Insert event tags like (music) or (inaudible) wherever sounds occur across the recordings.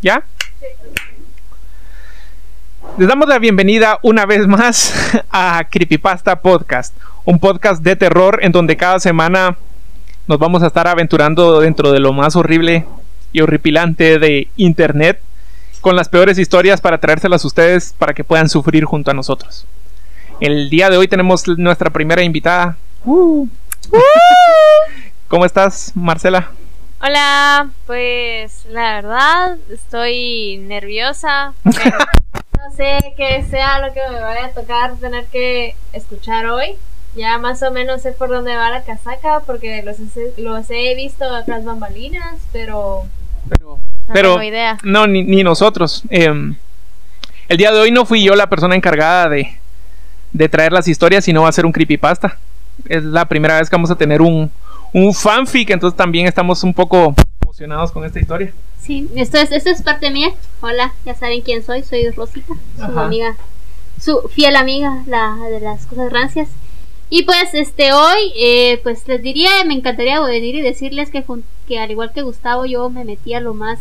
¿Ya? Les damos la bienvenida una vez más a Creepypasta Podcast, un podcast de terror en donde cada semana nos vamos a estar aventurando dentro de lo más horrible y horripilante de Internet con las peores historias para traérselas a ustedes para que puedan sufrir junto a nosotros. El día de hoy tenemos nuestra primera invitada. Uh. (laughs) ¿Cómo estás, Marcela? Hola, pues la verdad estoy nerviosa. (laughs) no sé qué sea lo que me vaya a tocar tener que escuchar hoy. Ya más o menos sé por dónde va la casaca porque los, los he visto otras bambalinas, pero... Pero, no tengo idea. No, ni, nosotros. Em, el día de hoy no fui yo la persona encargada de, de traer las historias, sino va a ser un creepypasta. Es la primera vez que vamos a tener un, un fanfic, entonces también estamos un poco emocionados con esta historia. Sí, esto es, esto es parte mía. Hola, ya saben quién soy, soy Rosita, su amiga, su fiel amiga, la de las cosas rancias. Y pues este hoy, eh, pues les diría, me encantaría venir y decirles que, que al igual que Gustavo, yo me metí a lo más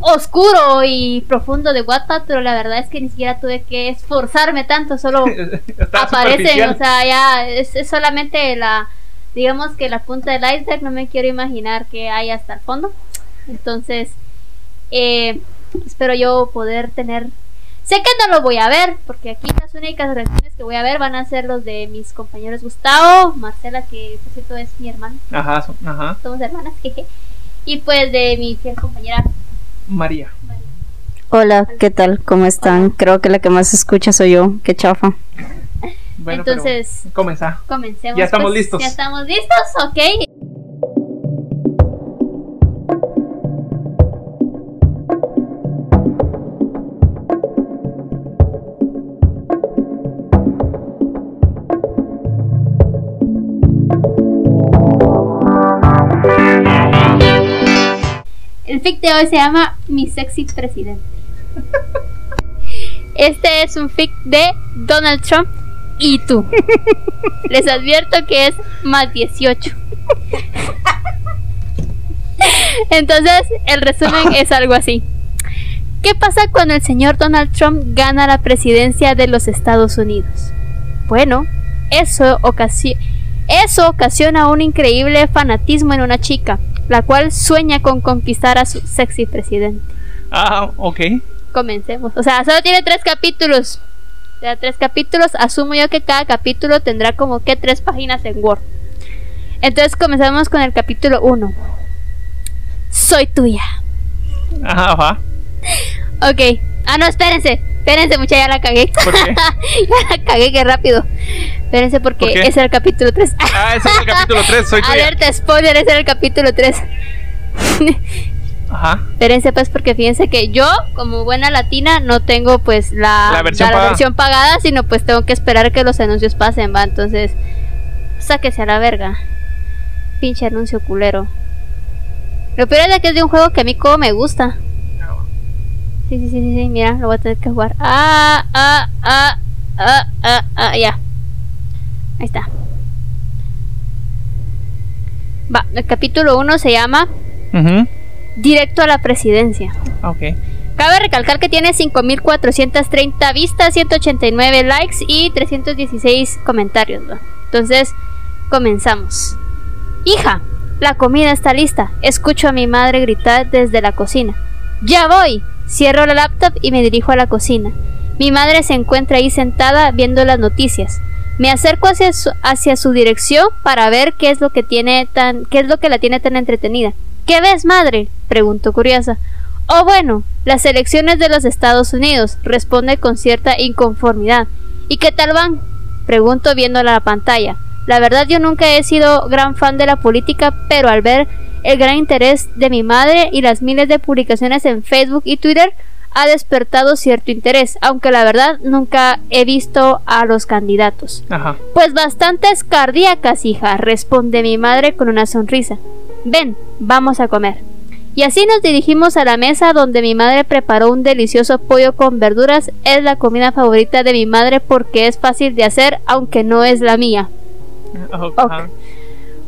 oscuro y profundo de Wattpad, pero la verdad es que ni siquiera tuve que esforzarme tanto, solo (laughs) aparecen, o sea, ya es, solamente la, digamos que la punta del iceberg, no me quiero imaginar que hay hasta el fondo. Entonces, eh, espero yo poder tener... Sé que no lo voy a ver, porque aquí las únicas reacciones que voy a ver van a ser los de mis compañeros Gustavo, Marcela, que por cierto es mi hermana. Ajá, ajá. Somos hermanas, (laughs) jeje. Y pues de mi fiel compañera María. Hola, ¿qué tal? ¿Cómo están? Creo que la que más escucha soy yo. Qué chafa. Bueno, Entonces, comenzá. Comencemos. Ya estamos pues, listos. Ya estamos listos, ok. El fic de hoy se llama Mi sexy presidente. (laughs) Este es un fic de Donald Trump y tú. (laughs) Les advierto que es más 18. Entonces, el resumen es algo así. ¿Qué pasa cuando el señor Donald Trump gana la presidencia de los Estados Unidos? Bueno, eso, eso ocasiona un increíble fanatismo en una chica, la cual sueña con conquistar a su sexy presidente. Ah, ok. Comencemos. O sea, solo tiene tres capítulos. O sea, tres capítulos. Asumo yo que cada capítulo tendrá como que tres páginas en Word. Entonces comenzamos con el capítulo 1. Soy tuya. Ajá, ajá. Ok. Ah, no, espérense. Espérense, mucha, ya la cagué. ¿Por qué? (laughs) ya la cagué, qué rápido. Espérense porque ese es el capítulo 3. ah, ese es el capítulo 3, soy (laughs) tuya. Alerta, spoiler, ese es el capítulo 3. (laughs) Ajá. Espérense pues porque fíjense que yo, como buena latina, no tengo pues la, la, versión, pagada. sino pues tengo que esperar que los anuncios pasen, va. Entonces, sáquese a la verga. Pinche anuncio culero. Lo peor es que es de un juego que a mí como me gusta. Sí, sí, sí, sí, sí, mira, lo voy a tener que jugar. Ah, ah, ah, ah, ah, ah, ya. Ahí está. Va, el capítulo 1 se llama Directo a la presidencia. Ok. Cabe recalcar que tiene 5.430 vistas, 189 likes y 316 comentarios. Entonces, comenzamos. Hija, la comida está lista. Escucho a mi madre gritar desde la cocina. Ya voy. Cierro la laptop y me dirijo a la cocina. Mi madre se encuentra ahí sentada viendo las noticias. Me acerco hacia su, hacia su dirección para ver qué es lo que tiene tan qué es lo que la tiene tan entretenida. ¿Qué ves, madre? preguntó curiosa. Oh, bueno, las elecciones de los Estados Unidos, responde con cierta inconformidad. ¿Y qué tal van? pregunto viendo la pantalla. La verdad yo nunca he sido gran fan de la política, pero al ver el gran interés de mi madre y las miles de publicaciones en Facebook y Twitter, ha despertado cierto interés, aunque la verdad nunca he visto a los candidatos. Ajá. Pues bastantes cardíacas, hija, responde mi madre con una sonrisa. Ven, vamos a comer. Y así nos dirigimos a la mesa donde mi madre preparó un delicioso pollo con verduras. Es la comida favorita de mi madre porque es fácil de hacer, aunque no es la mía. (laughs)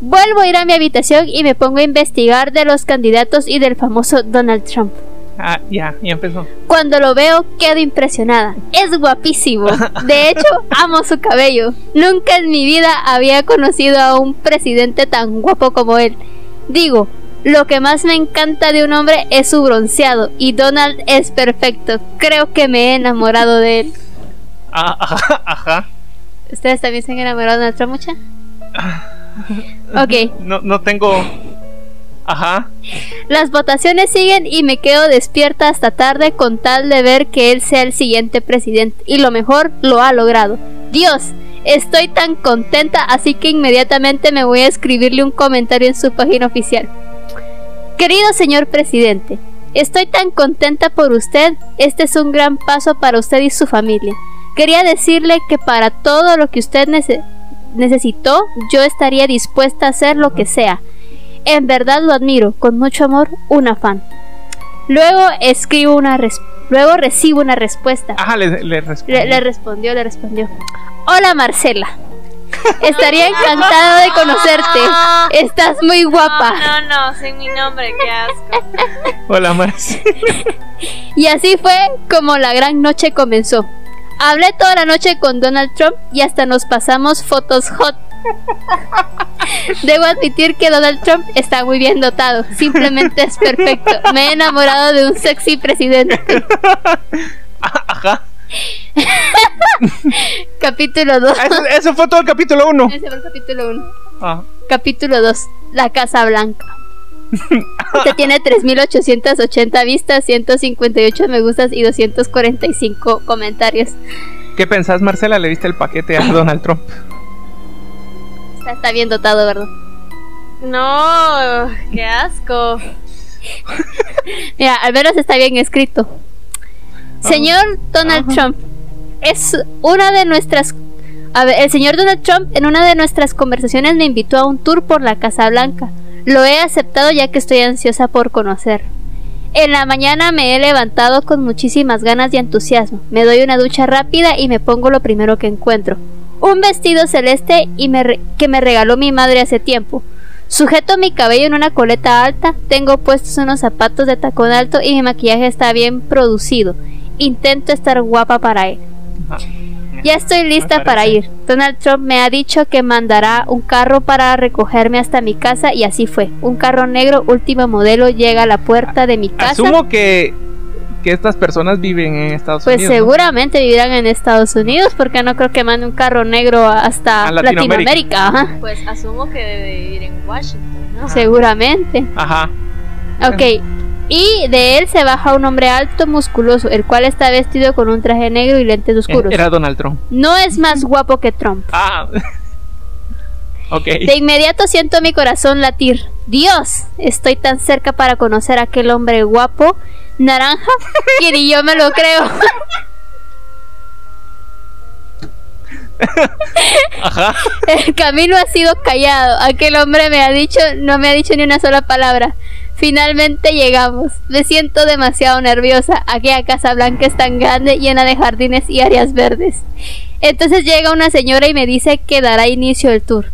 Vuelvo a ir a mi habitación y me pongo a investigar de los candidatos y del famoso Donald Trump. Ah, ya, ya empezó. Cuando lo veo, quedo impresionada. Es guapísimo. De (laughs) hecho, amo su cabello. Nunca en mi vida había conocido a un presidente tan guapo como él. Digo, lo que más me encanta de un hombre es su bronceado. Y Donald es perfecto. Creo que me he enamorado de él. Ah, ajá, ajá. ¿Ustedes también se han enamorado de Donald Trump, mucha? (laughs) Ok. No, no tengo. Ajá. Las votaciones siguen y me quedo despierta hasta tarde con tal de ver que él sea el siguiente presidente. Y lo mejor, lo ha logrado. Dios, estoy tan contenta, así que inmediatamente me voy a escribirle un comentario en su página oficial. Querido señor presidente, estoy tan contenta por usted. Este es un gran paso para usted y su familia. Quería decirle que para todo lo que usted nece- necesitó, yo estaría dispuesta a hacer lo que sea. En verdad lo admiro, con mucho amor, una fan. Luego escribo una res- luego recibo una respuesta. Ajá, le, le respondí. Le, le respondió, le respondió. Hola Marcela. Estaría encantada de conocerte. Estás muy guapa. No, no, no, sin mi nombre, qué asco. Hola, Marce. Y así fue como la gran noche comenzó. Hablé toda la noche con Donald Trump y hasta nos pasamos fotos hot. Debo admitir que Donald Trump está muy bien dotado. Simplemente es perfecto. Me he enamorado de un sexy presidente. (laughs) Ajá. (laughs) Capítulo 2. Ah, Eso, eso fue todo el capítulo 1. Ese fue el capítulo 1. Ah. Capítulo 2. La Casa Blanca. (laughs) Este tiene 3.880 vistas, 158 me gustas y 245 comentarios. ¿Qué pensás, Marcela? ¿Le diste el paquete a Donald Trump? Está, está bien dotado, ¿verdad? No, qué asco. Mira, al menos está bien escrito. Señor Donald Trump, es una de nuestras... El señor Donald Trump en una de nuestras conversaciones me invitó a un tour por la Casa Blanca. Lo he aceptado ya que estoy ansiosa por conocer. En la mañana me he levantado con muchísimas ganas y entusiasmo. Me doy una ducha rápida y me pongo lo primero que encuentro. Un vestido celeste y que me regaló mi madre hace tiempo. Sujeto mi cabello en una coleta alta, tengo puestos unos zapatos de tacón alto y mi maquillaje está bien producido. Intento estar guapa para él. Ya estoy lista para ir. Donald Trump me ha dicho que mandará un carro para recogerme hasta mi casa y así fue. Un carro negro último modelo llega a la puerta de mi casa. Asumo que, que estas personas viven en Estados Pues Unidos. ¿no? seguramente vivirán en Estados Unidos porque no creo que mande un carro negro hasta A Latinoamérica. Latinoamérica. ajá. Pues asumo que debe vivir en Washington, ¿no? Seguramente. Ajá. Ok. Y de él se baja un hombre alto, musculoso, el cual está vestido con un traje negro y lentes oscuros. Era Donald Trump. No es más guapo que Trump. Ah. (laughs) ok. De inmediato siento mi corazón latir. Dios, estoy tan cerca para conocer a aquel hombre guapo, naranja, (laughs) que ni yo me lo creo. Ajá. El camino ha sido callado. Aquel hombre me ha dicho, no me ha dicho ni una sola palabra. Finalmente llegamos. Me siento demasiado nerviosa. Aquella casa blanca es tan grande, llena de jardines y áreas verdes. Entonces llega una señora y me dice que dará inicio el tour.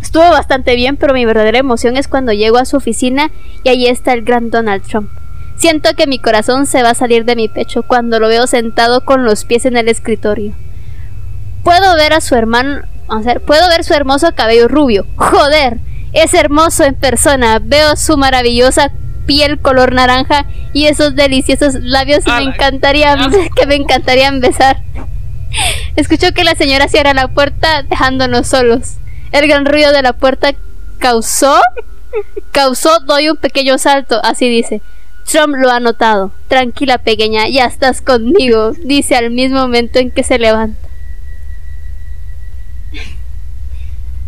Estuvo bastante bien, pero mi verdadera emoción es cuando llego a su oficina y allí está el gran Donald Trump. Siento que mi corazón se va a salir de mi pecho cuando lo veo sentado con los pies en el escritorio. Puedo ver a su hermano, vamos a ver, puedo ver su hermoso cabello rubio. Joder, es hermoso en persona. Veo su maravillosa piel color naranja y esos deliciosos labios y me encantaría (laughs) que me encantarían besar. Escucho que la señora cierra la puerta dejándonos solos. El gran ruido de la puerta causó causó doy un pequeño salto, así dice. Trump lo ha notado. Tranquila, pequeña, ya estás conmigo, dice al mismo momento en que se levanta.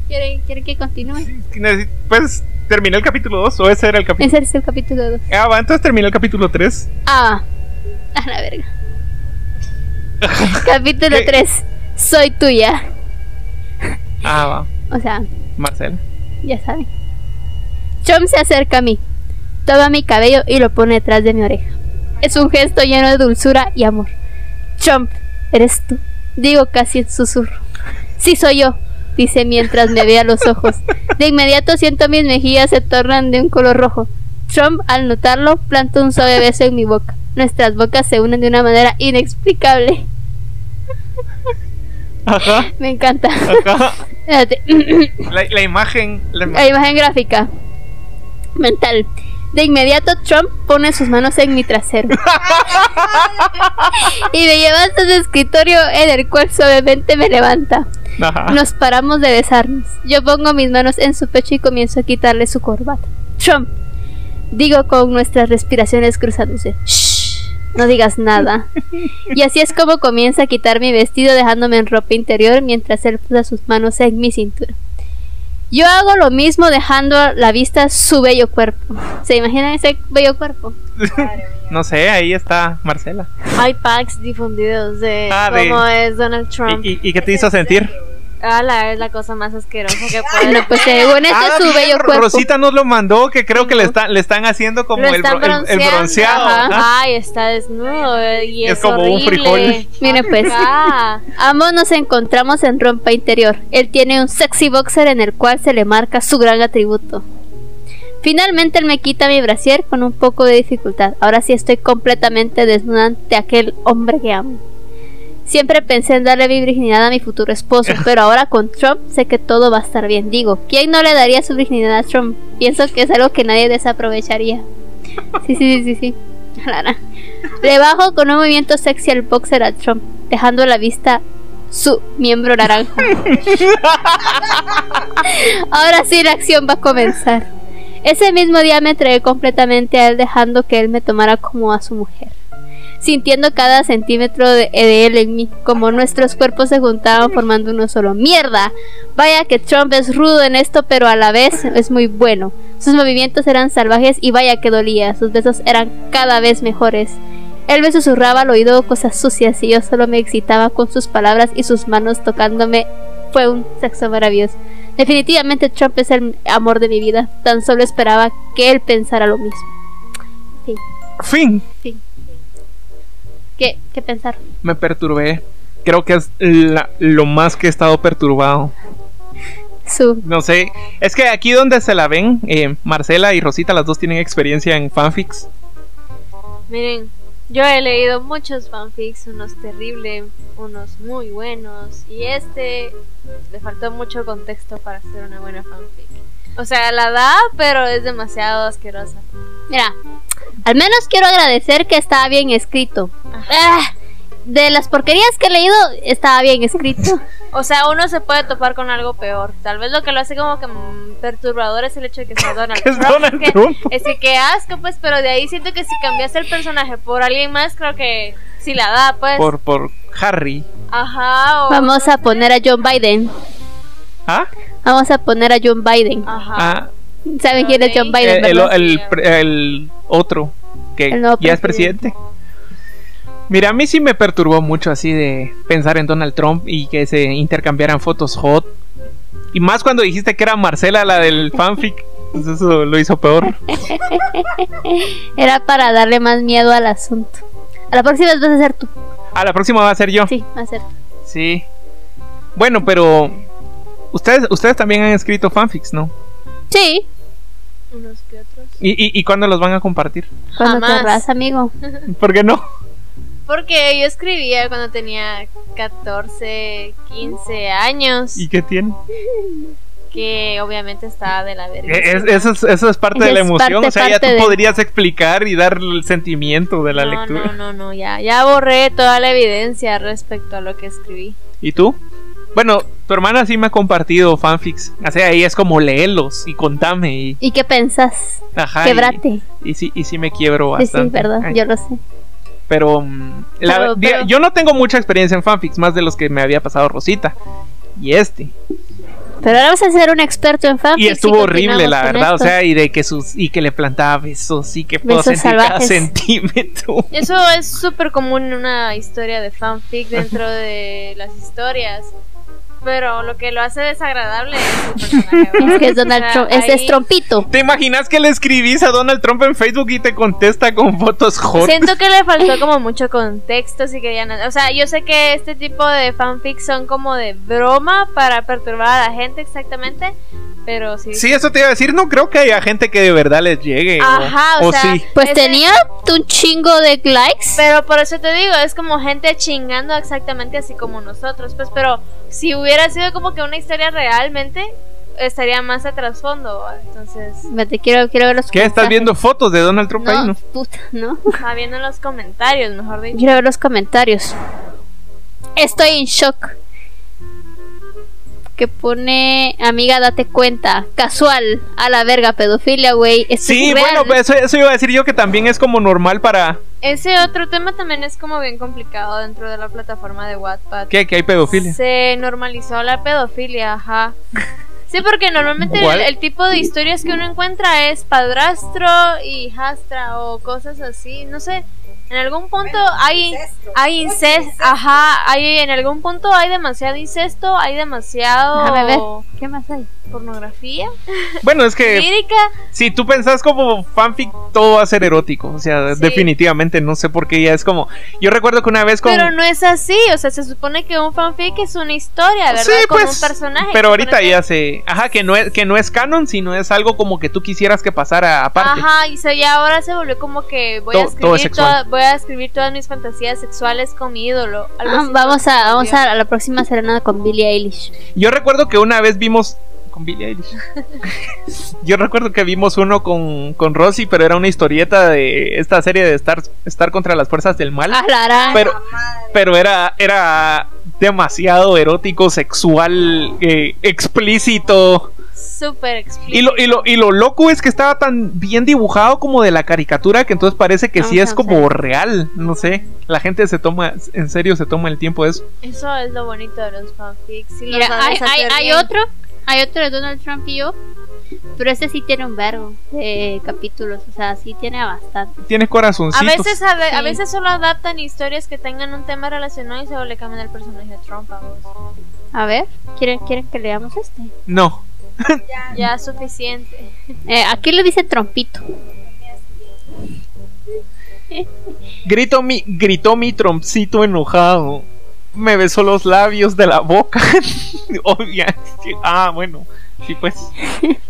¿Quiere, quiere que continúe? Pues terminé el capítulo 2 o ese era el capítulo. Ese es el capítulo 2. Ah, va, entonces terminé el capítulo 3. Ah, a la verga. (laughs) capítulo ¿Qué? 3. Soy tuya. Ah, va. O sea, Marcela. ya saben. Trump se acerca a mí, toma mi cabello y lo pone detrás de mi oreja. Es un gesto lleno de dulzura y amor. Trump, ¿eres tú? Digo casi en susurro. Sí, soy yo, dice mientras me ve a los ojos. De inmediato siento mis mejillas se tornan de un color rojo. Trump, al notarlo, planta un suave beso en mi boca. Nuestras bocas se unen de una manera inexplicable. Ajá. Me encanta. Ajá. Espérate. La, la imagen. la ima- La imagen gráfica. Mental. De inmediato Trump pone sus manos en mi trasero. (laughs) y me lleva hasta su escritorio en el cual suavemente me levanta. Ajá. Nos paramos de besarnos. Yo pongo mis manos en su pecho y comienzo a quitarle su corbata. Trump, digo con nuestras respiraciones cruzándose. Shh, no digas nada. Y así es como comienza a quitar mi vestido dejándome en ropa interior mientras él puso sus manos en mi cintura. Yo hago lo mismo dejando a la vista su bello cuerpo. ¿Se imaginan ese bello cuerpo? (laughs) No sé, ahí está Marcela. Hay packs difundidos de Ah, de- cómo es Donald Trump. ¿Y, y, y qué te hizo sentir? Ala, es la cosa más asquerosa que puede. No, pues según este Ah, es su bello cuerpo. Rosita nos lo mandó, que creo que le, está, le están haciendo como el, bro- el- bronceado. Ajá. Ay, está desnudo eh, y es, Es como un horrible. frijol. Miren pues. Ajá. Ambos nos encontramos en rompa interior. Él tiene un sexy boxer en el cual se le marca su gran atributo. Finalmente él me quita mi brasier con un poco de dificultad. Ahora sí estoy completamente desnuda ante aquel hombre que amo. Siempre pensé en darle mi virginidad a mi futuro esposo, (laughs) pero ahora con Trump sé que todo va a estar bien. Digo, ¿quién no le daría su virginidad a Trump? Pienso que es algo que nadie desaprovecharía. Sí, sí, sí, sí, sí. Le bajo con un movimiento sexy al boxer a Trump, dejando a la vista su miembro naranja. (laughs) Ahora sí la acción va a comenzar. Ese mismo día me entregué completamente a él dejando que él me tomara como a su mujer. Sintiendo cada centímetro de, de él en mí, como nuestros cuerpos se juntaban formando uno solo. ¡Mierda! Vaya que Trump es rudo en esto, pero a la vez es muy bueno. Sus movimientos eran salvajes y vaya que dolía. Sus besos eran cada vez mejores. Él me susurraba al oído cosas sucias y yo solo me excitaba con sus palabras y sus manos tocándome. Fue un sexo maravilloso. Definitivamente Trump es el amor de mi vida. Tan solo esperaba que él pensara lo mismo. Fin. ¿Qué, qué pensar? Me perturbé. Creo que es la- lo más que he estado perturbado. Su. No sé. Es que aquí donde se la ven, eh, Marcela y Rosita, las dos tienen experiencia en fanfics. Miren, yo he leído muchos fanfics, unos terribles, unos muy buenos, y este le faltó mucho contexto para hacer una buena fanfic. O sea, la da, pero es demasiado asquerosa. Mira, al menos quiero agradecer que estaba bien escrito. Ah, de las porquerías que he leído, estaba bien escrito. O sea, uno se puede topar con algo peor. Tal vez lo que lo hace como que mm, perturbador es el hecho de que sea (laughs) Donald Que es Trump. Donald es que, Trump. Es que qué asco, pues, pero de ahí siento que si cambiaste el personaje por alguien más, creo que sí la da, pues. Por, por Harry. Ajá, o... Vamos a poner a John Biden. ¿Ah? Vamos a poner a John Biden. Ajá. Ah, ¿Saben quién es John Biden? el, el, verdad? el- el otro, que ya es presidente. Mira, a mí sí me perturbó mucho así de pensar en Donald Trump y que se intercambiaran fotos hot. Y más cuando dijiste que era Marcela la del fanfic. Pues eso lo hizo peor. (laughs) Era para darle más miedo al asunto. A la próxima vez vas a ser tú. A la próxima va a ser yo. Sí, va a ser tú. Sí. Bueno, pero ustedes ustedes también han escrito fanfics, ¿no? Sí, Unos que otros. ¿Y, y, y cuándo los van a compartir? cuando querrás, amigo. (laughs) ¿Por qué no? Porque yo escribía cuando tenía 14, 15 años. ¿Y qué tiene? Que obviamente estaba de la verga. Eh, es- eso, es, eso es parte Esa de la emoción. parte- o sea, ya tú de- podrías explicar y dar el sentimiento de la no, lectura. No, no, no, ya, ya borré toda la evidencia respecto a lo que escribí. ¿Y tú? Bueno, tu hermana sí me ha compartido fanfics. O sea, ahí es como léelos y contame. Y, ¿Y qué pensás? ajá, Quebrate. Y, y sí, y sí me quiebro Sí, bastante. sí, verdad, Ay, yo lo sé. Pero, mm, la- Pero- pero- yo no tengo mucha experiencia en fanfics, más de los que me había pasado Rosita. Y este. Pero ahora vas a ser un experto en fanfics. Y estuvo horrible, continuamos la verdad. esto. O sea, y de que sus. Y que le plantaba besos y que puedo Besos sentir cada salvajes. centímetro. (laughs) Eso es súper común en una historia de fanfic dentro de las historias. Pero lo que lo hace desagradable es (laughs) personaje. ¿verdad? Es que es Donald O sea, Trump, es, trompito. ¿Te imaginas que le escribís a Donald Trump en Facebook y te contesta con fotos hot? Siento que le faltó (laughs) como mucho contexto si querían, o sea, yo sé que este tipo de fanfics son como de broma para perturbar a la gente exactamente, Pero sí. Sí, eso te iba a decir, no creo que haya gente que de verdad les llegue. o- Ajá, o, o, sea, sí. Pues ese- tenía un chingo de likes. Pero por eso te digo, es como gente chingando exactamente así como nosotros. Pues, pero si hubiera sido como que una historia realmente, estaría más a trasfondo. Entonces, Vete, quiero, quiero ver los ¿Qué? ¿Estás viendo fotos de Donald Trump ahí, No, no? puta, no. estaba viendo en los comentarios, mejor dicho. Quiero ver los comentarios. Estoy en shock. Que pone, amiga, date cuenta. Casual, a la verga, pedofilia, güey. Sí, bueno, pues eso, eso iba a decir yo que también es como normal para... Ese otro tema también es como bien complicado dentro de la plataforma de Wattpad. ¿Qué? Que hay pedofilia. Se normalizó la pedofilia, ajá. (laughs) Sí, porque normalmente el tipo de historias que uno encuentra es padrastro y hijastra o cosas así, no sé. En algún punto hay hay incesto, ajá, hay en algún punto hay demasiado incesto, hay demasiado ver. ¿Qué más hay? Pornografía, Bueno, es que lírica, si tú pensás como fanfic, todo va a ser erótico. O sea, Sí. definitivamente, no sé por qué ya es como... Yo recuerdo que una vez con... pero no es así, o sea, se supone que un fanfic es una historia, ¿verdad? Sí, Como pues, un personaje. pero ahorita ya se... Ajá, que no, es, que no es canon, sino es algo como que tú quisieras que pasara aparte. Ajá, y se, ya ahora se volvió como que voy a Todo- todo es escribir toda- voy a escribir todas mis fantasías sexuales con mi ídolo. algo Ah, así vamos a, vamos a la próxima serenata con Billie Eilish. Yo recuerdo que una vez vimos... Con Billie Eilish. Yo recuerdo que vimos uno con, con Rosy, pero era una historieta de esta serie de estar, estar contra las fuerzas del mal. Ah, pero, pero era, era demasiado erótico, sexual, eh, explícito. Súper explícito. Y lo, y, lo, y lo loco es que estaba tan bien dibujado como de la caricatura que entonces parece que sí Vamos es como real. No sé. La gente se toma, en serio, se toma el tiempo de eso. Eso es lo bonito de los fanfics. si Mira, hay, hay, hay otro, hay otro de Donald Trump y yo, pero este sí tiene un vergo de capítulos, o sea, sí tiene bastante. Tiene A corazoncitos. veces, a, ve- a Sí. veces solo adaptan historias que tengan un tema relacionado y solo le cambian el personaje de Trump a vos. A ver, ¿quieren, quieren que leamos este? No. Ya (laughs) suficiente. Eh, aquí le dice Trompito. Gritó mi, gritó mi trompcito enojado. Me besó los labios de la boca. (laughs) Obvia. Ah, bueno. Sí, pues.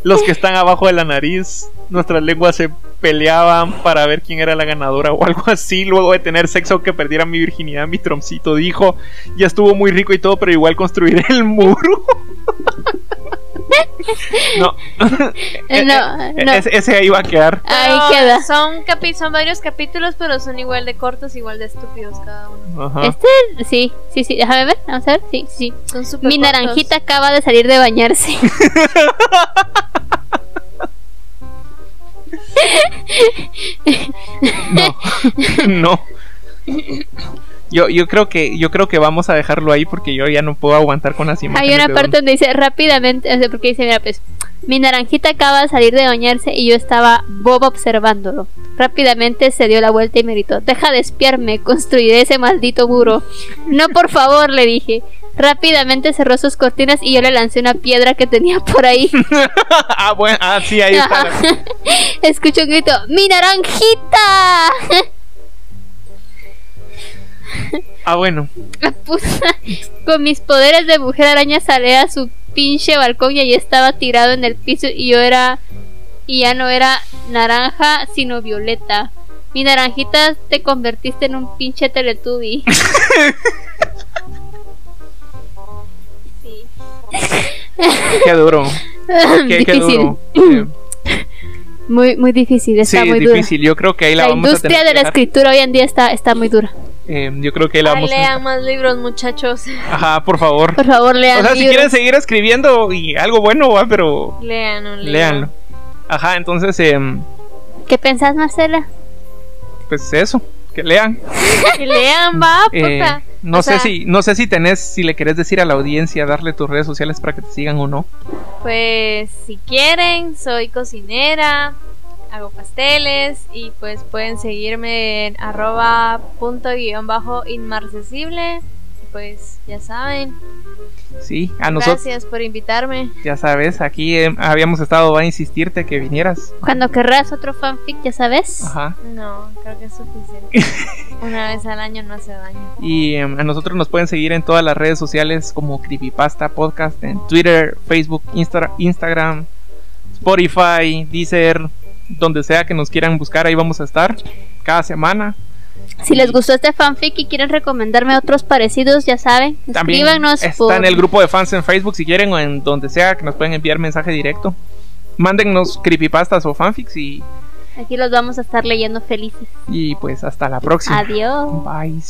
Los que están abajo de la nariz. Nuestras lenguas se peleaban para ver quién era la ganadora o algo así. Luego de tener sexo que perdiera mi virginidad, mi trompcito dijo. Ya estuvo muy rico y todo, pero igual construiré el muro. (laughs) (laughs) no. (laughs) No, Eh, no. Ese, ese ahí va a quedar. Ahí queda. Son, capi- son varios capítulos, pero son igual de cortos, igual de estúpidos cada uno. Ajá. Este, sí, sí, sí, déjame ver, vamos a ver, sí, sí. Son Mi cortos. naranjita acaba de salir de bañarse. (laughs) No, no. Yo, yo creo que yo creo que vamos a dejarlo ahí porque yo ya no puedo aguantar con las imágenes. Hay una parte Don- donde dice rápidamente, o sea, porque dice, mira, pues, mi naranjita acaba de salir de bañarse y yo estaba boba observándolo. Rápidamente se dio la vuelta y me gritó, deja de espiarme, construiré ese maldito muro. No, por favor, le dije. Rápidamente cerró sus cortinas y yo le lancé una piedra que tenía por ahí. (laughs) ah, bueno, ah, sí, ahí está. (laughs) Escucho un grito, ¡mi naranjita! Ah, bueno. La puta. Con mis poderes de mujer araña salí a su pinche balcón y allí estaba tirado en el piso y yo era y ya no era naranja sino violeta. Mi naranjita te convertiste en un pinche teletubby. (laughs) sí. Qué duro. Qué, duro. Muy muy difícil, sí, está muy dura. difícil. Yo creo que ahí la, La vamos a industria tener de que la dejar. escritura hoy en día está, está muy dura. Eh, yo creo que la Ay, vamos a lean más libros, muchachos. Ajá, por favor. Por favor, lean O sea, si libros. quieren seguir escribiendo y algo bueno, va, pero Lean un libro. léanlo. Ajá, entonces, em, ¿Qué pensás, Marcela? pues eso, que lean. Que lean, va, (laughs) Eh, puta. no O sé sea, si no sé si tenés si le querés decir a la audiencia darle tus redes sociales para que te sigan o no. Pues si quieren, soy cocinera, hago pasteles y pues pueden seguirme en arroba punto guion bajo inmarcesible. Pues ya saben. Sí, a nosotros Gracias por invitarme. ya sabes, aquí em, habíamos estado a insistirte que vinieras. Cuando querrás otro fanfic, ya sabes. Ajá. No, creo que es suficiente. (laughs) Una vez al año no hace daño. Y em, a nosotros nos pueden seguir en todas las redes sociales como Creepypasta Podcast, en Twitter, Facebook, Insta- Instagram, Spotify, Deezer, donde sea que nos quieran buscar, ahí vamos a estar cada semana. Si les gustó este fanfic y quieren recomendarme otros parecidos, ya saben, También escríbanos está por- en el grupo de fans en Facebook si quieren o en donde sea que nos pueden enviar mensaje directo. Mándennos creepypastas o fanfics y, Aquí los vamos a estar leyendo felices. y pues hasta la próxima. Adiós. Bye.